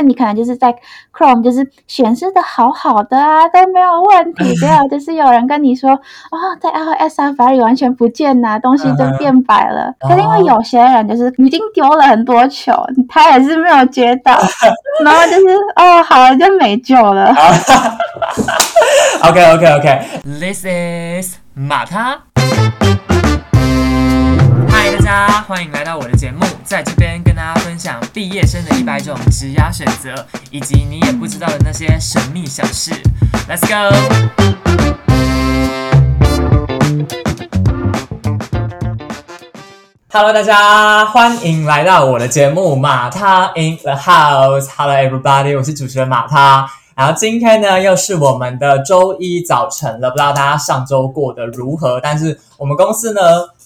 以你可能就是在 Chrome 就是显示的好好的啊，都没有问题。结果就是有人跟你说，哦，在 iOS Safari 完全不见呐，东西就变白了。可是因为有些人就是已经丢了很多球，他也是没有接到，然后就是哦，好了，就没救了。OK OK OK，This is 马他。嗨，大家欢迎来到我的节目，在这边跟大家分享毕业生的一百种职涯选择，以及你也不知道的那些神秘小事。Let's go。Hello，大家欢迎来到我的节目马他 in the house。Hello everybody，我是主持人马他。然后今天呢，又是我们的周一早晨了，不知道大家上周过得如何？但是我们公司呢，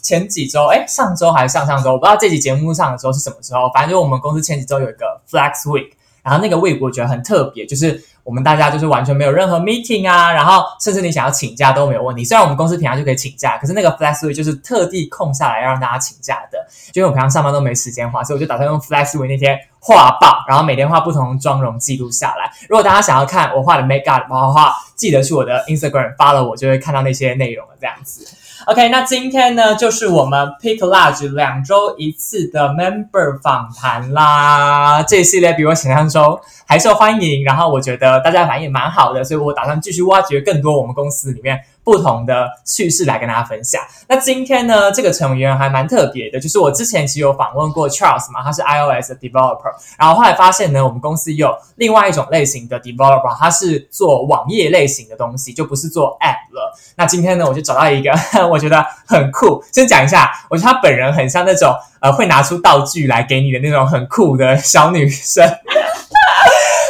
前几周，哎，上周还是上上周，我不知道这集节目上的时候是什么时候。反正就我们公司前几周有一个 Flex Week，然后那个 Week 我觉得很特别，就是。我们大家就是完全没有任何 meeting 啊，然后甚至你想要请假都没有问题。虽然我们公司平常就可以请假，可是那个 Flex Week 就是特地空下来要让大家请假的。就因为我平常上班都没时间画，所以我就打算用 Flex Week 那天画爆，然后每天画不同的妆容记录下来。如果大家想要看我画的 make up 的话，记得去我的 Instagram 发了我，就会看到那些内容了。这样子。OK，那今天呢，就是我们 Pick Large 两周一次的 Member 访谈啦。这一系列比我想象中还受欢迎，然后我觉得大家反应蛮好的，所以我打算继续挖掘更多我们公司里面。不同的趣事来跟大家分享。那今天呢，这个成员还蛮特别的，就是我之前其实有访问过 Charles 嘛，他是 iOS 的 developer，然后后来发现呢，我们公司有另外一种类型的 developer，他是做网页类型的东西，就不是做 app 了。那今天呢，我就找到一个 我觉得很酷，先讲一下，我觉得他本人很像那种呃会拿出道具来给你的那种很酷的小女生。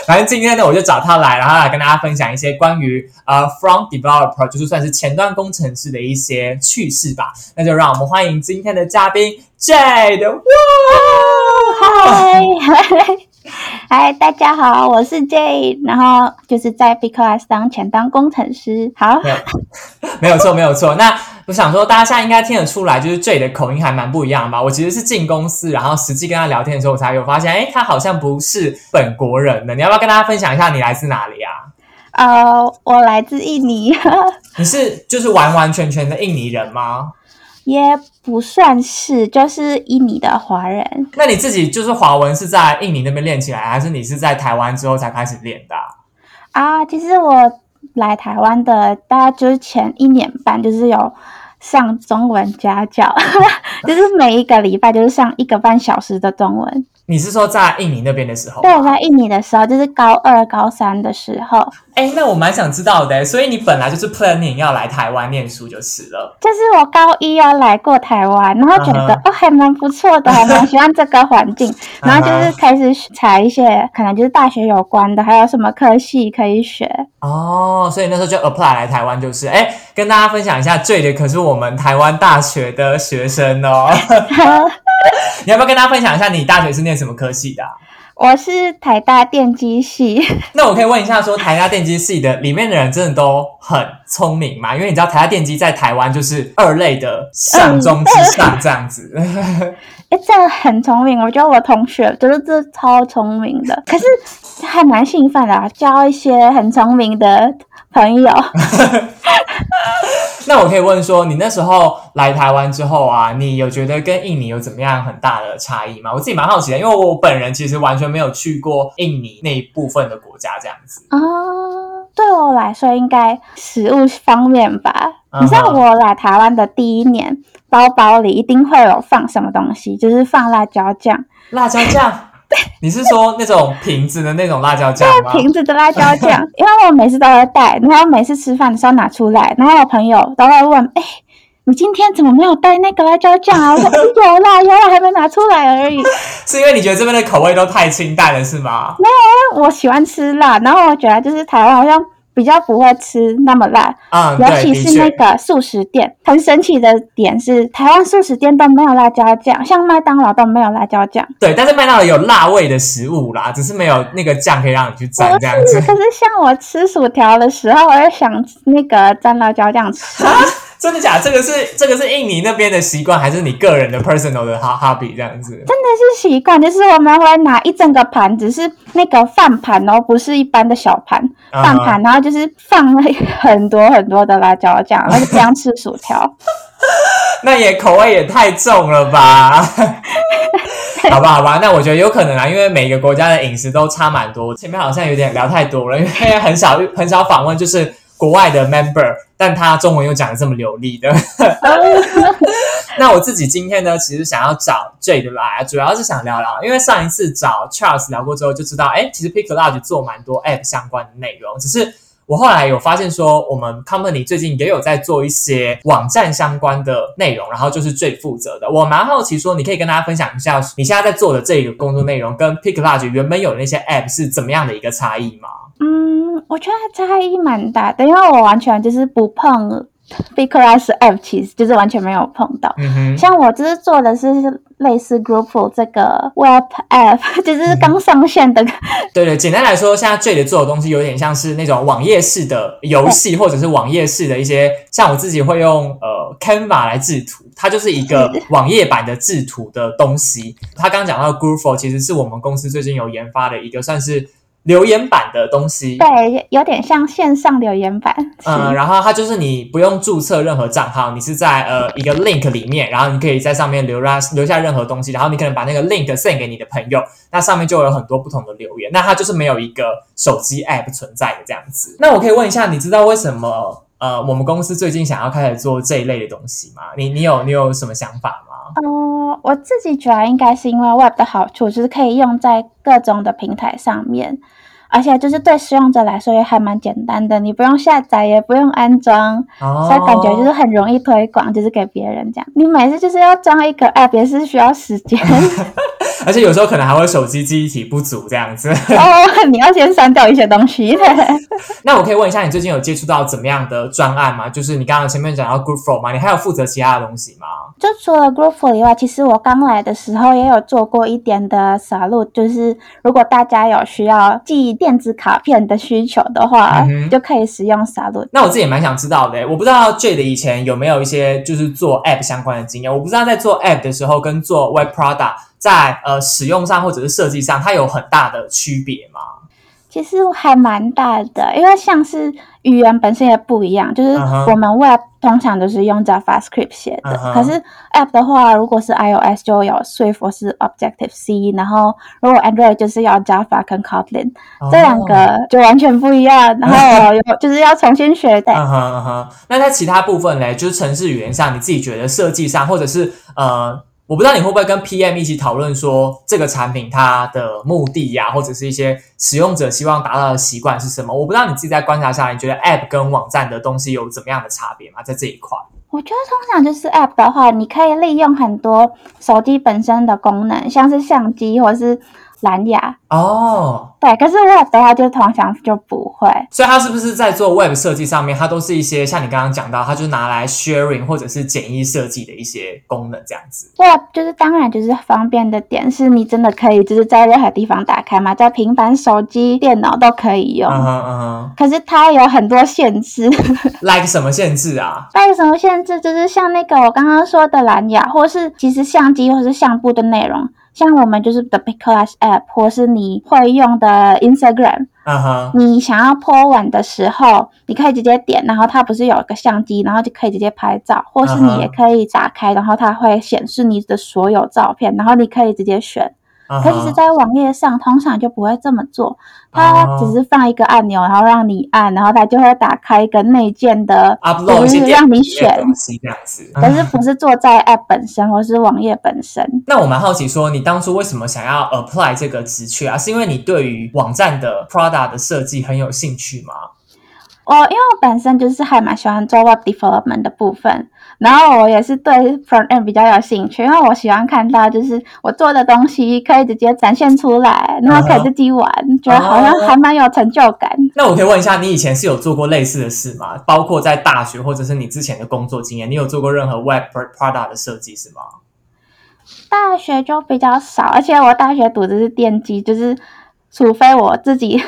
反正今天呢，我就找他来，然后来跟大家分享一些关于呃，from developer，就是算是前端工程师的一些趣事吧。那就让我们欢迎今天的嘉宾 Jade。哇，嗨。嗨，大家好，我是 J，然后就是在 b i c l a s 当前当工程师。好，没有错，没有错。那我想说，大家现在应该听得出来，就是 J 的口音还蛮不一样吧？我其实是进公司，然后实际跟他聊天的时候，我才有发现，哎，他好像不是本国人的。你要不要跟大家分享一下你来自哪里啊？呃，我来自印尼。你是就是完完全全的印尼人吗？也不算是，就是印尼的华人。那你自己就是华文是在印尼那边练起来，还是你是在台湾之后才开始练的？啊，其实我来台湾的大概就是前一年半，就是有上中文家教，就是每一个礼拜就是上一个半小时的中文。你是说在印尼那边的时候？对，我在印尼的时候，就是高二、高三的时候。哎，那我蛮想知道的。所以你本来就是 planning 要来台湾念书就是了。就是我高一要来过台湾，然后觉得哦还蛮不错的，还蛮喜欢这个环境，然后就是开始查一些可能就是大学有关的，还有什么科系可以学。哦，所以那时候就 apply 来台湾就是。哎，跟大家分享一下，最的可是我们台湾大学的学生哦。你要不要跟大家分享一下，你大学是念什么科系的？我是台大电机系。那我可以问一下，说台大电机系的里面的人真的都很聪明吗？因为你知道台大电机在台湾就是二类的上中之上这样子。哎，这样很聪明，我觉得我同学就是这超聪明的，可是还蛮兴奋的，交一些很聪明的朋友。那我可以问说，你那时候来台湾之后啊，你有觉得跟印尼有怎么样很大的差异吗？我自己蛮好奇的，因为我本人其实完全没有去过印尼那一部分的国家，这样子。啊，对我来说，应该食物方面吧。你知道我来台湾的第一年，包包里一定会有放什么东西，就是放辣椒酱。辣椒酱。你是说那种瓶子的那种辣椒酱吗？瓶子的辣椒酱，因为我每次都要带，然后每次吃饭的时候拿出来，然后我朋友都会问：“哎，你今天怎么没有带那个辣椒酱啊？”我说：“有啦，有啦，还没拿出来而已。” 是因为你觉得这边的口味都太清淡了，是吗？没有，我喜欢吃辣，然后我觉得就是台湾好像。比较不会吃那么辣，啊，尤其是那个素食店，很神奇的点是，台湾素食店都没有辣椒酱，像麦当劳都没有辣椒酱。对，但是麦当劳有辣味的食物啦，只是没有那个酱可以让你去蘸这样子。可是像我吃薯条的时候，我就想那个蘸辣椒酱吃。真的假？这个是这个是印尼那边的习惯，还是你个人的 personal 的 hobby 这样子？真的是习惯，就是我们会拿一整个盘子，是那个饭盘哦，不是一般的小盘饭盘，然后就是放了很多很多的辣椒酱，然后这样吃薯条。那也口味也太重了吧？好吧，好吧，那我觉得有可能啊，因为每个国家的饮食都差蛮多。前面好像有点聊太多了，因为很少很少访问，就是国外的 member，但他中文又讲的这么流利的。那我自己今天呢，其实想要找 Jade 来，主要是想聊聊，因为上一次找 Charles 聊过之后，就知道，哎，其实 Pick Large 做蛮多 app 相关的内容，只是。我后来有发现说，我们 company 最近也有在做一些网站相关的内容，然后就是最负责的。我蛮好奇说，你可以跟大家分享一下你现在在做的这个工作内容，跟 Pick Large 原本有的那些 app 是怎么样的一个差异吗？嗯，我觉得差异蛮大的，因为我完全就是不碰。Big Class App 其实就是完全没有碰到，像我就是做的是类似 Group 这个 Web App，就是刚上线的。对对，简单来说，现在 Jade 做的东西有点像是那种网页式的游戏，或者是网页式的一些，像我自己会用呃 Canva 来制图，它就是一个网页版的制图的东西。他刚刚讲到 Group，其实是我们公司最近有研发的一个算是。留言板的东西，对，有点像线上留言板。嗯，然后它就是你不用注册任何账号，你是在呃一个 link 里面，然后你可以在上面留下留下任何东西，然后你可能把那个 link send 给你的朋友，那上面就有很多不同的留言。那它就是没有一个手机 app 存在的这样子。那我可以问一下，你知道为什么呃我们公司最近想要开始做这一类的东西吗？你你有你有什么想法吗？哦，我自己觉得应该是因为 web 的好处，就是可以用在各种的平台上面。而且就是对使用者来说也还蛮简单的，你不用下载，也不用安装，哦所以感觉就是很容易推广，就是给别人这样。你每次就是要装一个 app 也是需要时间，而且有时候可能还会手机记忆体不足这样子。哦，你要先删掉一些东西。那我可以问一下，你最近有接触到怎么样的专案吗？就是你刚刚前面讲到 Flow 吗？你还有负责其他的东西吗？就除了 Flow 以外，其实我刚来的时候也有做过一点的 Salute，就是如果大家有需要记。电子卡片的需求的话，就可以使用沙路。那我自己也蛮想知道的，我不知道 J 的以前有没有一些就是做 App 相关的经验。我不知道在做 App 的时候跟做 Web Product 在呃使用上或者是设计上，它有很大的区别吗？其实还蛮大的，因为像是语言本身也不一样，就是我们 Web 通常都是用 JavaScript 写的，可是 App 的话，如果是 iOS 就有 Swift 或是 Objective C，然后如果 Android 就是要 Java 跟 Kotlin，这两个就完全不一样，然后有就是要重新学的。那在其他部分嘞，就是城市语言上，你自己觉得设计上，或者是呃。我不知道你会不会跟 PM 一起讨论说这个产品它的目的呀，或者是一些使用者希望达到的习惯是什么？我不知道你自己在观察下来，你觉得 App 跟网站的东西有怎么样的差别吗？在这一块，我觉得通常就是 App 的话，你可以利用很多手机本身的功能，像是相机或者是。蓝牙哦，对，可是 Web 的话就通常就不会，所以它是不是在做 Web 设计上面，它都是一些像你刚刚讲到，它就拿来 sharing 或者是简易设计的一些功能这样子。Web 就是当然就是方便的点，是你真的可以就是在任何地方打开嘛，在平板、手机、电脑都可以用。嗯哼嗯哼。可是它有很多限制。Like 什么限制啊？Like 什么限制？就是像那个我刚刚说的蓝牙，或是其实相机或是相簿的内容。像我们就是 The Big Class App，或是你会用的 Instagram，你想要 po 文的时候，你可以直接点，然后它不是有一个相机，然后就可以直接拍照，或是你也可以打开，然后它会显示你的所有照片，然后你可以直接选。可是，在网页上通常就不会这么做，它只是放一个按钮，然后让你按，然后它就会打开一个内建的，就是让你选这样子。可是不是做在 App 本身或是网页本身。那我蛮好奇，说你当初为什么想要 apply 这个职缺啊？是因为你对于网站的 product 的设计很有兴趣吗？我因为我本身就是还蛮喜欢做 web development 的部分，然后我也是对 front end 比较有兴趣，因为我喜欢看到就是我做的东西可以直接展现出来，然后可以自己玩，觉得好像还蛮有成就感。那我可以问一下，你以前是有做过类似的事吗？包括在大学或者是你之前的工作经验，你有做过任何 web product 的设计是吗？大学就比较少，而且我大学读的是电机，就是。除非我自己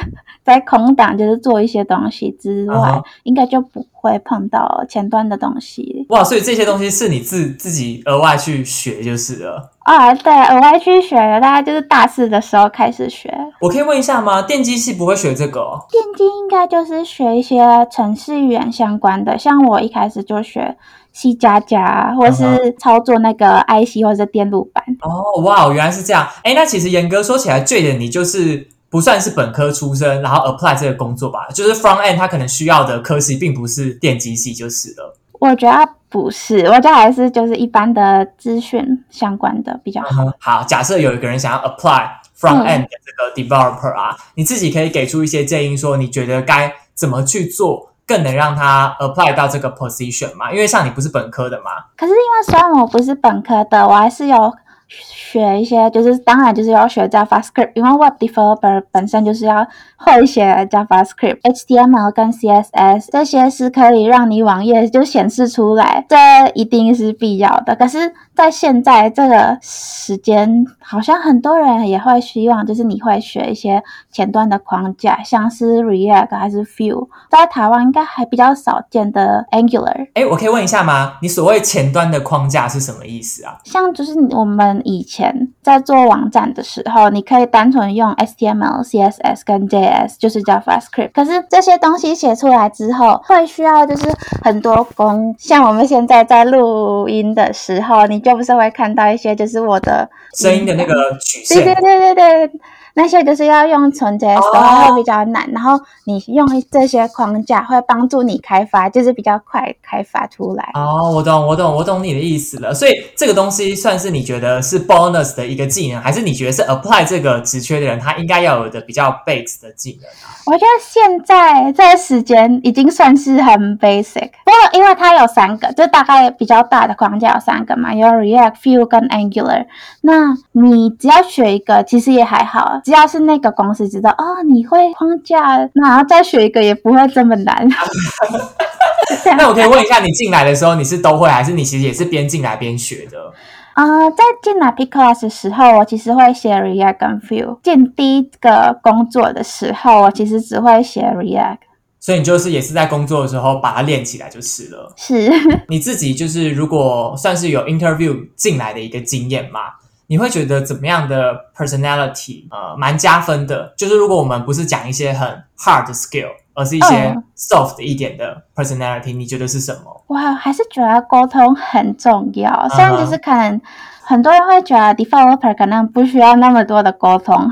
在空档就是做一些东西之外，应该就不会碰到前端的东西。哇，所以这些东西是你自自己额外去学就是了。啊，对，额外去学的，大概就是大四的时候开始学。我可以问一下吗？电机系不会学这个哦？电机应该就是学一些程式语言相关的，像我一开始就学 C 加加，或嗯是操作那个 IC 或者电路板。哦，哇，原来是这样。哎，那其实严格说起来，最的你就是不算是本科出身，然后 apply 这个工作吧，就是 front end 他可能需要的科系并不是电机系就是了。我觉得不是，我觉得还是就是一般的资讯相关的比较好。嗯好，假设有一个人想要 apply front 嗯 end 的这个 developer 啊，你自己可以给出一些建议，说你觉得该怎么去做，更能让他 apply 到这个 position 嘛？因为像你不是本科的嘛，可是因为虽然我不是本科的，我还是有学一些，就是当然就是要学 JavaScript，因为 Web Developer 本身就是要会写 JavaScript、HTML 跟 CSS 这些是可以让你网页就显示出来，这一定是必要的。可是，在现在这个时间，好像很多人也会希望，就是你会学一些前端的框架，像是 React 还是 Vue，在台湾应该还比较少见的 Angular。哎，我可以问一下吗？你所谓前端的框架是什么意思啊？像就是我们以前在做网站的时候，你可以单纯用 HTML、CSS 跟 JS，就是 JavaScript。可是这些东西写出来之后，会需要就是很多工。像我们现在在录音的时候，你就不是会看到一些就是我的声音的那个曲对对线，对对对，那些就是要用纯 JS 的话会比较难，然后你用这些框架会帮助你开发，就是比较快开发出来。哦，我懂，我懂，我懂你的意思了。所以这个东西算是你觉得是 bonus 的一个技能，还是你觉得是 apply 这个职缺的人他应该要有的比较 base 的技能啊？我觉得现在这个时间已经算是很 basic，不过因为它有三个，就大概比较大的框架有三个嘛，有 React、Vue 跟 Angular。那你只要学一个，其实也还好，只要是那个公司知道哦，你会框架，然后再学一个也不会这么难。那我可以问一下，你进来的时候你是都会，还是你其实也是边进来边学的？啊、在进来 P class 的时候，我其实会写 React 跟 Vue。进第一个工作的时候，我其实只会写 React。所以你就是也是在工作的时候把它练起来就是了。是，你自己就是如果算是有 interview 进来的一个经验嘛，你会觉得怎么样的 personality 呃蛮加分的？就是如果我们不是讲一些很 hard skill，而是一些嗯 soft 一点的 personality，你觉得是什么？我还是觉得沟通很重要。虽然就是可能很多人会觉得 developer 可能不需要那么多的沟通，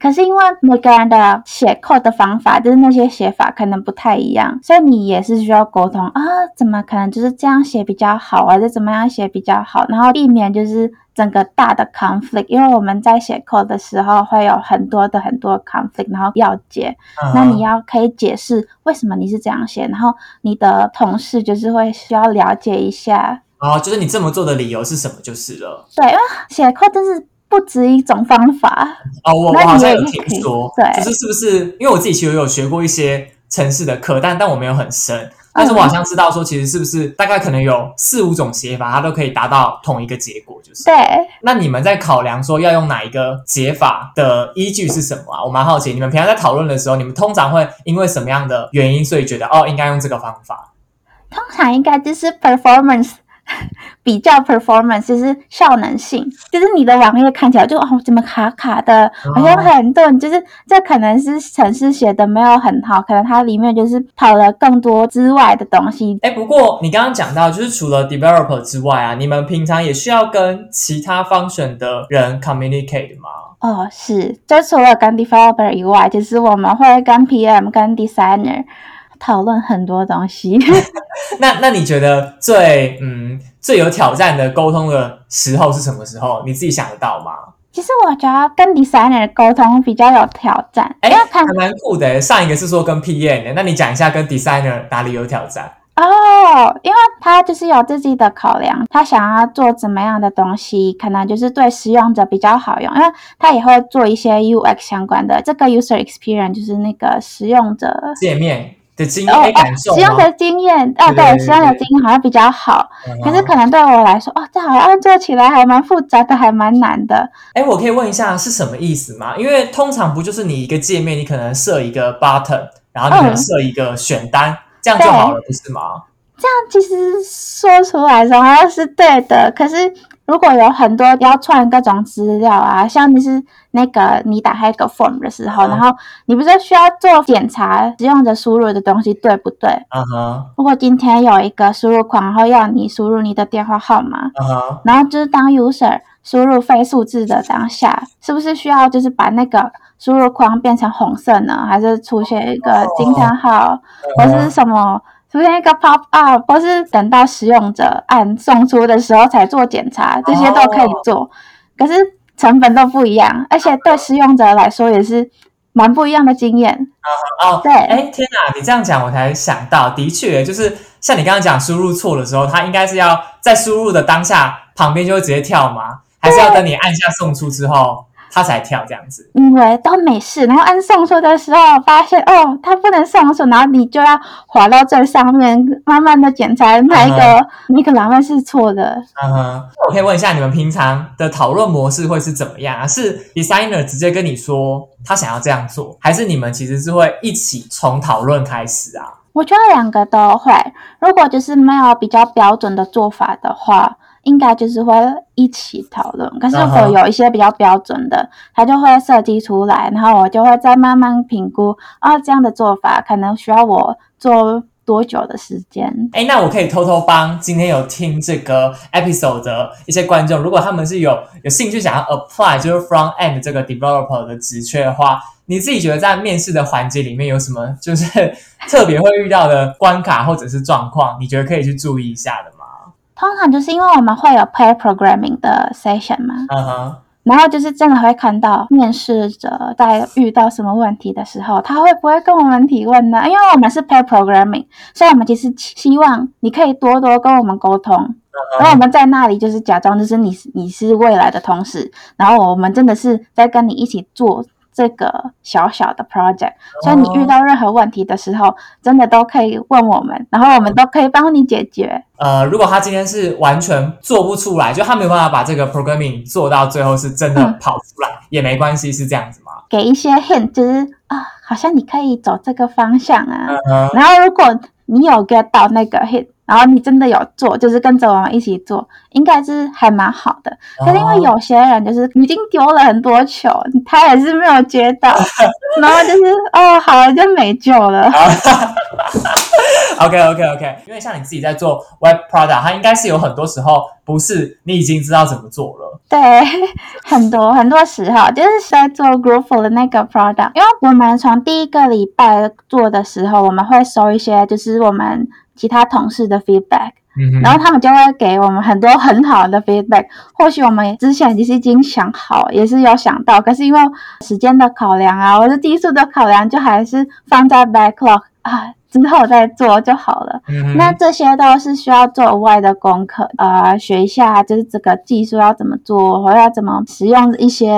可是因为每个人的写 code 的方法，就是那些写法可能不太一样，所以你也是需要沟通啊，怎么可能就是这样写比较好，啊？就怎么样写比较好，然后避免就是整个大的 conflict，因为我们在写 code 的时候会有很多的很多 conflict，然后要解，那你要要可以解释为什么你是这样写，然后你的同事就是会需要了解一下，哦，就是你这么做的理由是什么就是了。对，因为写 code 真是不止一种方法，哦，我我好像有听说，对就是是不是因为我自己其实有学过一些城市的课，但但我没有很深。但是我好像知道说，其实是不是大概可能有四五种写法，它都可以达到同一个结果，就是。对。那你们在考量说要用哪一个解法的依据是什么啊？我蛮好奇，你们平常在讨论的时候，你们通常会因为什么样的原因，所以觉得哦应该用这个方法？通常应该就是 performance 比较 performance，就是效能性，就是你的网页看起来就哦怎么卡卡的，好像很钝，就是这可能是程式写的没有很好，可能它里面就是跑了更多之外的东西。哎，不过你刚刚讲到，就是除了 developer 之外啊，你们平常也需要跟其他 function 的人 communicate 吗？哦，是，就除了跟 developer 以外，就是我们会跟 PM、跟 designer 讨论很多东西。那那你觉得最嗯最有挑战的沟通的时候是什么时候？你自己想得到吗？其实我觉得跟 designer 沟通比较有挑战，哎还蛮酷的。上一个是说跟 PM 的，那你讲一下跟 designer 哪里有挑战？哦，因为他就是有自己的考量，他想要做怎么样的东西，可能就是对使用者比较好用，因为他也会做一些 UX 相关的，这个 user experience 就是那个使用者界面的经验感受使用的经验啊，对，使用的经验好像比较好，可是可能对我来说，哦，这好像做起来还蛮复杂的，还蛮难的。哎，我可以问一下是什么意思吗？因为通常不就是你一个界面，你可能设一个 button，然后你可能设一个选单，这样就好了，不是吗？这样其实说出来的话是对的，可是。如果有很多要串各种资料啊，像你是那个你打开一个 form 的时候，然后你不是需要做检查使用者输入的东西对不对？嗯哼。如果今天有一个输入框，然后要你输入你的电话号码，嗯哼。然后就是当 user 输入非数字的当下，是不是需要就是把那个输入框变成红色呢？还是出现一个惊叹号，或是什么？出现一个 pop up，或是等到使用者按送出的时候才做检查，这些都可以做，可是成本都不一样，而且对使用者来说也是蛮不一样的经验。哦，对，哎，天哪，你这样讲我才想到，的确，就是像你刚刚讲输入错的时候，它应该是要在输入的当下旁边就会直接跳吗？还是要等你按下送出之后？他才跳这样子，因为都没事。然后按送出的时候，发现哦，他不能送出，然后你就要滑到最上面，慢慢的检查哪一个那个栏位是错的。嗯哼，我可以问一下，你们平常的讨论模式会是怎么样啊？是 designer 直接跟你说他想要这样做，还是你们其实是会一起从讨论开始啊？我觉得两个都会。如果就是没有比较标准的做法的话。应该就是会一起讨论，可是我有一些比较标准的，他就会设计出来，然后我就会再慢慢评估啊，这样的做法可能需要我做多久的时间？哎，那我可以偷偷帮今天有听这个 episode 的一些观众，如果他们是有有兴趣想要 apply 就是 from end 这个 developer 的职缺的话，你自己觉得在面试的环节里面有什么就是 特别会遇到的关卡或者是状况，你觉得可以去注意一下的吗？通常就是因为我们会有 pair programming 的 session 嘛，嗯哼，然后就是真的会看到面试者在遇到什么问题的时候，他会不会跟我们提问呢？因为我们是 pair programming，所以我们其实希望你可以多多跟我们沟通，然后我们在那里就是假装就是你你是未来的同事，然后我们真的是在跟你一起做。这个小小的 project，所以你遇到任何问题的时候，真的都可以问我们，然后我们都可以帮你解决。呃，如果他今天是完全做不出来，就他没有办法把这个 programming 做到最后是真的跑出来，也没关系，是这样子吗？给一些 hint，就是啊，好像你可以走这个方向啊。然后如果你有 get 到那个 hint。然后你真的有做，就是跟着我们一起做，应该是还蛮好的。可是因为有些人就是已经丢了很多球，他也是没有接到，然后就是哦，好了就没救了。OK OK OK，因为像你自己在做 Web Product，它应该是有很多时候不是你已经知道怎么做了。对，很多很多时候就是在做 Group 的那个 Product，因为我们从第一个礼拜做的时候，我们会收一些就是我们。其他同事的 feedback，然后他们就会给我们很多很好的 feedback。或许我们之前其实已经想好，也是有想到，可是因为时间的考量啊，或者技术的考量，就还是放在 backlog 啊。之后再做就好了。那这些都是需要做额外的功课，呃，学一下就是这个技术要怎么做，或要怎么使用一些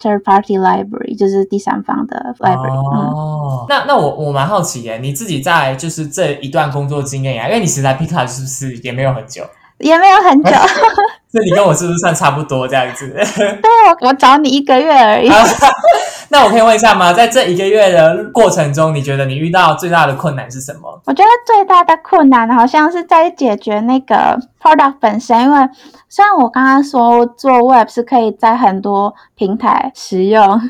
third party library，就是第三方的 library。哦，那那我我蛮好奇耶，你自己在就是这一段工作经验呀，因为你实在 Picard 是不是也没有很久？也没有很久。那你跟我是不是算差不多这样子？对，我我找你一个月而已。那我可以问一下吗？在这一个月的过程中，你觉得你遇到最大的困难是什么？我觉得最大的困难好像是在解决那个 product 本身，因为虽然我刚刚说做 web 是可以在很多平台使用，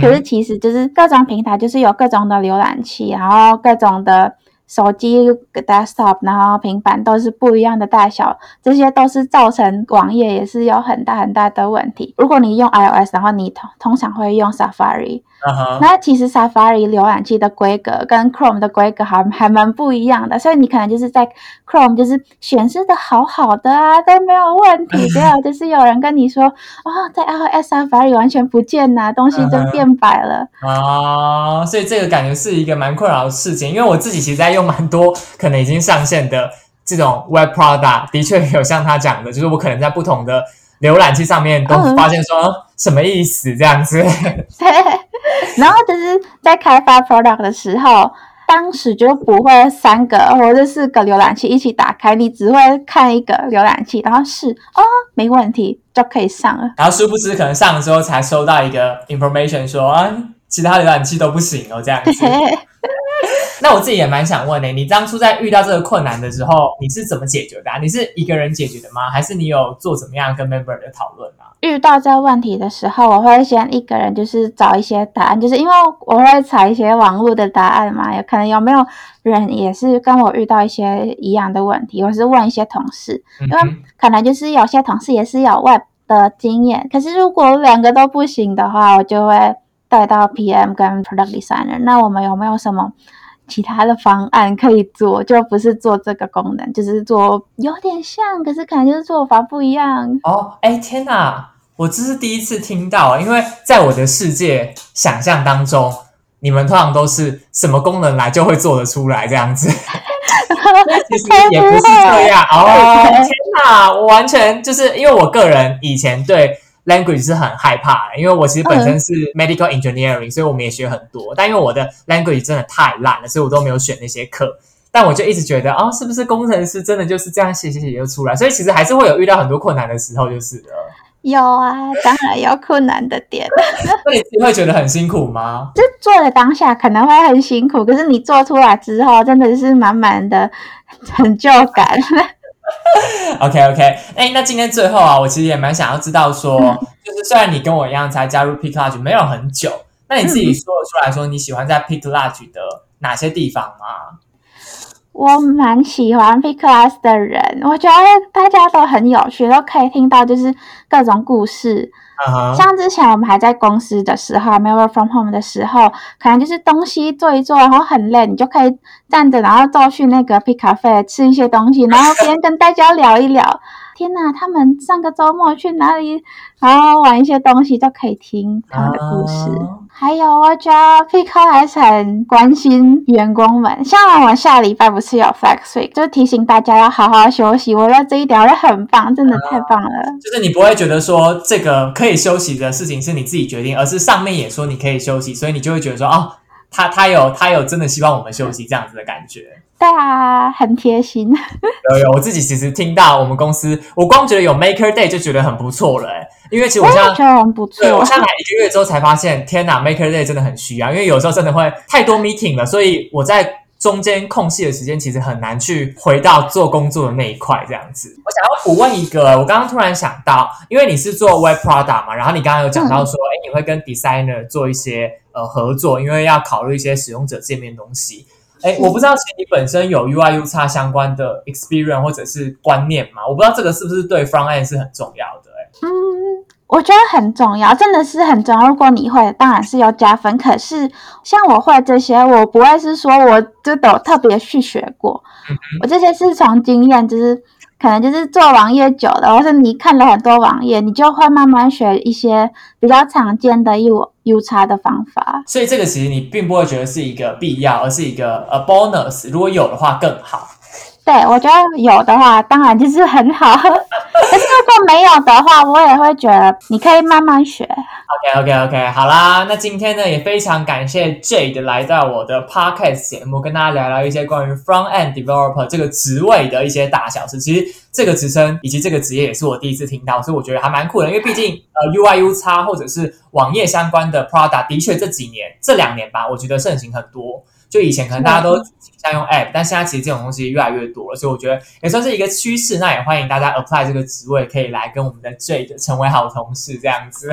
可是其实就是各种平台就是有各种的浏览器，然后各种的。手机、desktop，然后平板都是不一样的大小，这些都是造成网页也是有很大很大的问题。如果你用 iOS，然后你通通常会用 Safari。那其实 Safari 浏览器的规格跟 Chrome 的规格还还蛮不一样的，所以你可能就是在 Chrome 就是显示的好好的啊，都没有问题。对啊，就是有人跟你说，哦，在 iOS Safari 完全不见呐，东西都变白了啊。所以这个感觉是一个蛮困扰的事情，因为我自己其实在用蛮多可能已经上线的这种 Web Product，的确有像他讲的，就是我可能在不同的浏览器上面都发现说什么意思这样子。然后就是在开发 product 的时候，当时就不会三个或者四个浏览器一起打开，你只会看一个浏览器，然后试哦，没问题就可以上了。然后殊不知可能上了之后才收到一个 information 说啊，其他浏览器都不行哦，这样子。那我自己也蛮想问的，你当初在遇到这个困难的时候，你是怎么解决的？你是一个人解决的吗？还是你有做怎么样跟 member 的讨论啊？遇到这个问题的时候，我会先一个人就是找一些答案，就是因为我会查一些网络的答案嘛，有可能有没有人也是跟我遇到一些一样的问题，或是问一些同事，因为可能就是有些同事也是有 web 的经验，可是如果两个都不行的话，我就会带到 PM 跟 product designer。那我们有没有什么？其他的方案可以做，就不是做这个功能，就是做有点像，可是可能就是做法不一样。哦，哎，天哪，我这是第一次听到，因为在我的世界想象当中，你们通常都是什么功能来就会做得出来这样子，其实也不是这样哦。天哪，我完全就是因为我个人以前对。Language 是很害怕的，因为我其实本身是 medical engineering，所以我们也学很多。但因为我的 language 真的太烂了，所以我都没有选那些课。但我就一直觉得，哦，是不是工程师真的就是这样写写写就出来？所以其实还是会有遇到很多困难的时候，就是了。有啊，当然有困难的点。那你会觉得很辛苦吗？就做的当下可能会很辛苦，可是你做出来之后，真的是满满的成就感。OK OK，哎，那今天最后啊，我其实也蛮想要知道说，就是虽然你跟我一样才加入 Pick Lodge 没有很久，那你自己说得出来说你喜欢在 Pick Lodge 的哪些地方吗？我蛮喜欢 Pick Class 的人，我觉得大家都很有趣，都可以听到就是各种故事。像之前我们还在公司的时候，没有 from home 的时候，可能就是东西做一做，然后很累，你就可以站着，然后坐去那个 Pick Cafe 吃一些东西，然后边跟大家聊一聊。天呐，他们上个周末去哪里？然后玩一些东西，都可以听他们的故事。还有，我觉得 Pico 还是很关心员工们。像我下礼拜不是有 Flex Week，就提醒大家要好好休息。我觉得这一点我觉得很棒，真的太棒了。就是你不会觉得说这个可以休息的事情是你自己决定，而是上面也说你可以休息，所以你就会觉得说，哦，他他有他有真的希望我们休息这样子的感觉。对啊，很贴心。有有，我自己其实听到我们公司，我光觉得有 Maker Day 就觉得很不错了哎。因为其实我现在觉得很不错。对我现在来一个月之后才发现，天哪，Maker Day 真的很需要。因为有时候真的会太多 meeting 了，所以我在中间空隙的时间其实很难去回到做工作的那一块这样子。我想要补问一个，我刚刚突然想到，因为你是做 Web Product 嘛，然后你刚刚有讲到说，哎，你会跟 Designer 做一些呃合作，因为要考虑一些使用者界面东西。哎，我不知道，其实你本身有 UI、U 差相关的 experience 或者是观念嘛？我不知道这个是不是对 front end 是很重要的？哎，嗯，我觉得很重要，真的是很重要。如果你会，当然是要加分。可是像我会这些，我不会是说我就都特别去学过，我这些是从经验，就是。可能就是做网页久了，或是你看了很多网页，你就会慢慢学一些比较常见的 U U 叉的方法。所以这个其实你并不会觉得是一个必要，而是一个呃 bonus。如果有的话更好。对，我觉得有的话当然就是很好。可是如果没有的话，我也会觉得你可以慢慢学。OK OK OK，好啦，那今天呢也非常感谢 Jade 来到我的 Podcast 节目，跟大家聊聊一些关于 Front End Developer 这个职位的一些大小事。其实这个职称以及这个职业也是我第一次听到，所以我觉得还蛮酷的。因为毕竟呃 UI U 叉或者是网页相关的 Product，的确这几年这两年吧，我觉得盛行很多。就以前可能大家都倾向用 App，但现在其实这种东西越来越多了，所以我觉得也算是一个趋势。那也欢迎大家 apply 这个职位，可以来跟我们的 Jade 成为好同事这样子。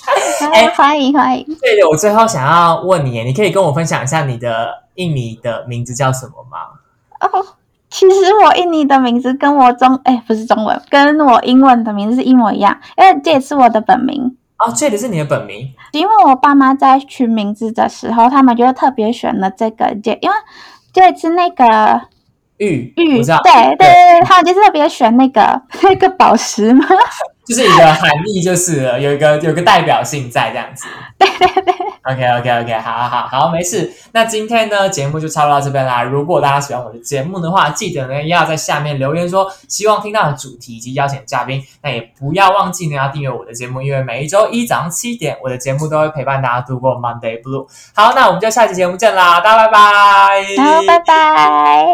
哎，欢迎欢迎。对的，我最后想要问你，你可以跟我分享一下你的印尼的名字叫什么吗？哦，其实我印尼的名字跟我中哎不是中文，跟我英文的名字是一模一样，因为这也是我的本名。哦，这里是你的本名，因为我爸妈在取名字的时候，他们就特别选了这个就，因为这是那个玉玉，对对对对，他们就特别选那个那个宝石嘛，就是一个含义，就是有一个有个代表性在这样子。对 对对。OK OK OK，好好好好，没事。那今天呢，节目就差不多到这边啦。如果大家喜欢我的节目的话，记得呢要在下面留言说希望听到的主题以及邀请嘉宾。那也不要忘记呢要订阅我的节目，因为每一周一早上七点，我的节目都会陪伴大家度过 Monday Blue。好，那我们就下期节目见啦，大家拜拜。好，拜拜。